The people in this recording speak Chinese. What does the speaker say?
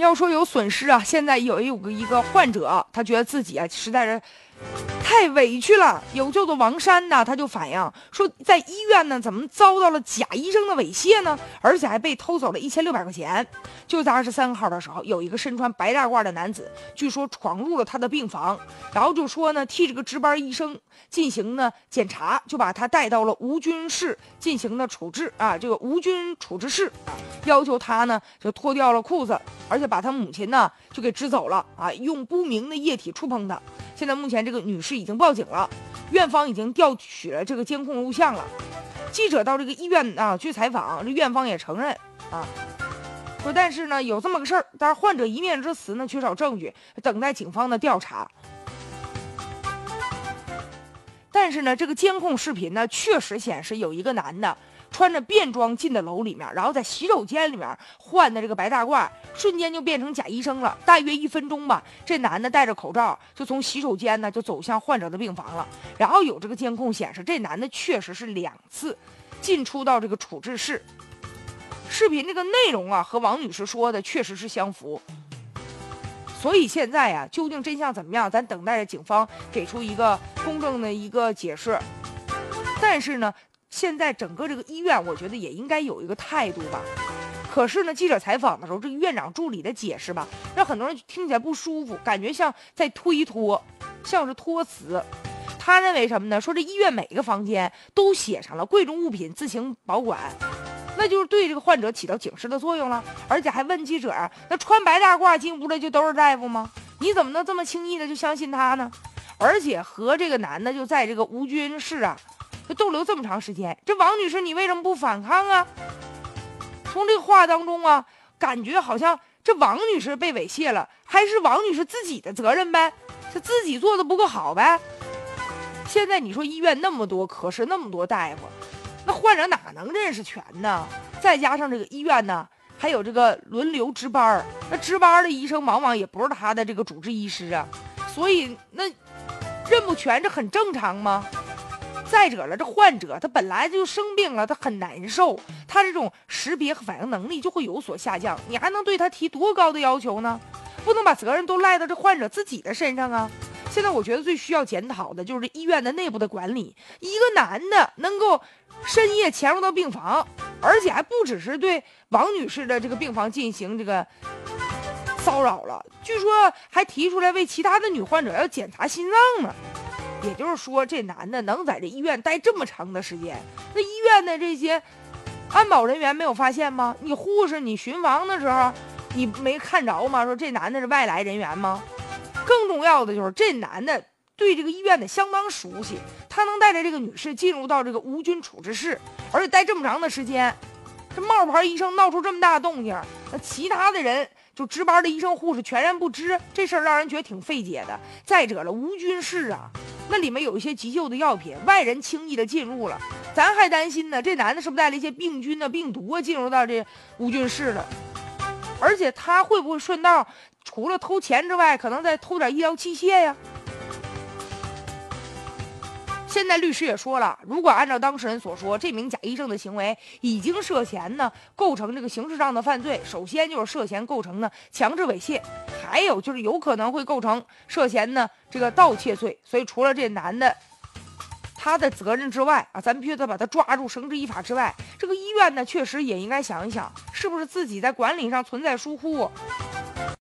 要说有损失啊，现在有有个一个患者，他觉得自己啊实在是。太委屈了，有叫做王山的，他就反映说，在医院呢，怎么遭到了假医生的猥亵呢？而且还被偷走了一千六百块钱。就在二十三号的时候，有一个身穿白大褂的男子，据说闯入了他的病房，然后就说呢，替这个值班医生进行呢检查，就把他带到了无菌室进行的处置啊，这个无菌处置室，要求他呢就脱掉了裤子，而且把他母亲呢就给支走了啊，用不明的液体触碰他。现在目前这个女士已经报警了，院方已经调取了这个监控录像了。记者到这个医院啊去采访，这院方也承认啊，说但是呢有这么个事儿，但是患者一面之词呢缺少证据，等待警方的调查。但是呢这个监控视频呢确实显示有一个男的。穿着便装进的楼里面，然后在洗手间里面换的这个白大褂，瞬间就变成假医生了。大约一分钟吧，这男的戴着口罩就从洗手间呢就走向患者的病房了。然后有这个监控显示，这男的确实是两次进出到这个处置室。视频这个内容啊和王女士说的确实是相符。所以现在呀，究竟真相怎么样，咱等待着警方给出一个公正的一个解释。但是呢。现在整个这个医院，我觉得也应该有一个态度吧。可是呢，记者采访的时候，这个院长助理的解释吧，让很多人听起来不舒服，感觉像在推脱，像是托词。他认为什么呢？说这医院每个房间都写上了贵重物品自行保管，那就是对这个患者起到警示的作用了。而且还问记者啊，那穿白大褂进屋的就都是大夫吗？你怎么能这么轻易的就相信他呢？而且和这个男的就在这个无菌室啊。逗留这么长时间，这王女士你为什么不反抗啊？从这话当中啊，感觉好像这王女士被猥亵了，还是王女士自己的责任呗？是自己做的不够好呗？现在你说医院那么多科室，那么多大夫，那患者哪能认识全呢？再加上这个医院呢，还有这个轮流值班那值班的医生往往也不是他的这个主治医师啊，所以那认不全，这很正常吗？再者了，这患者他本来就生病了，他很难受，他这种识别和反应能力就会有所下降。你还能对他提多高的要求呢？不能把责任都赖到这患者自己的身上啊！现在我觉得最需要检讨的就是医院的内部的管理。一个男的能够深夜潜入到病房，而且还不只是对王女士的这个病房进行这个骚扰了，据说还提出来为其他的女患者要检查心脏呢。也就是说，这男的能在这医院待这么长的时间，那医院的这些安保人员没有发现吗？你护士，你巡房的时候，你没看着吗？说这男的是外来人员吗？更重要的就是这男的对这个医院的相当熟悉，他能带着这个女士进入到这个无菌处置室，而且待这么长的时间，这冒牌医生闹出这么大动静，那其他的人就值班的医生护士全然不知，这事儿让人觉得挺费解的。再者了，无菌室啊。那里面有一些急救的药品，外人轻易的进入了，咱还担心呢。这男的是不是带了一些病菌呢、病毒啊进入到这无菌室了？而且他会不会顺道除了偷钱之外，可能再偷点医疗器械呀？现在律师也说了，如果按照当事人所说，这名假医生的行为已经涉嫌呢构成这个刑事上的犯罪，首先就是涉嫌构成呢强制猥亵，还有就是有可能会构成涉嫌呢这个盗窃罪。所以除了这男的他的责任之外啊，咱们必须得把他抓住，绳之以法之外，这个医院呢确实也应该想一想，是不是自己在管理上存在疏忽。